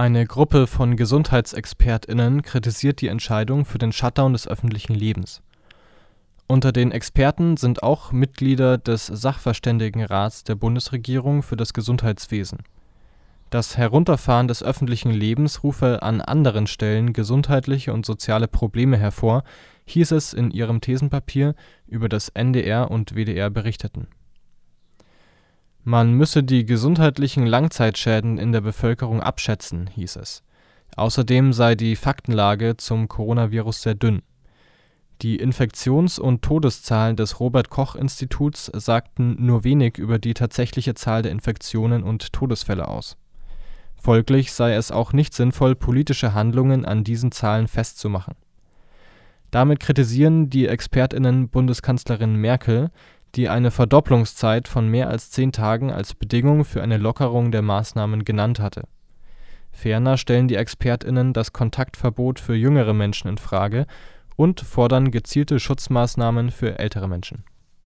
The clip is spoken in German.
Eine Gruppe von GesundheitsexpertInnen kritisiert die Entscheidung für den Shutdown des öffentlichen Lebens. Unter den Experten sind auch Mitglieder des Sachverständigenrats der Bundesregierung für das Gesundheitswesen. Das Herunterfahren des öffentlichen Lebens rufe an anderen Stellen gesundheitliche und soziale Probleme hervor, hieß es in ihrem Thesenpapier, über das NDR und WDR berichteten man müsse die gesundheitlichen Langzeitschäden in der Bevölkerung abschätzen, hieß es. Außerdem sei die Faktenlage zum Coronavirus sehr dünn. Die Infektions und Todeszahlen des Robert-Koch-Instituts sagten nur wenig über die tatsächliche Zahl der Infektionen und Todesfälle aus. Folglich sei es auch nicht sinnvoll, politische Handlungen an diesen Zahlen festzumachen. Damit kritisieren die ExpertInnen Bundeskanzlerin Merkel die eine Verdopplungszeit von mehr als zehn Tagen als Bedingung für eine Lockerung der Maßnahmen genannt hatte. Ferner stellen die ExpertInnen das Kontaktverbot für jüngere Menschen in Frage und fordern gezielte Schutzmaßnahmen für ältere Menschen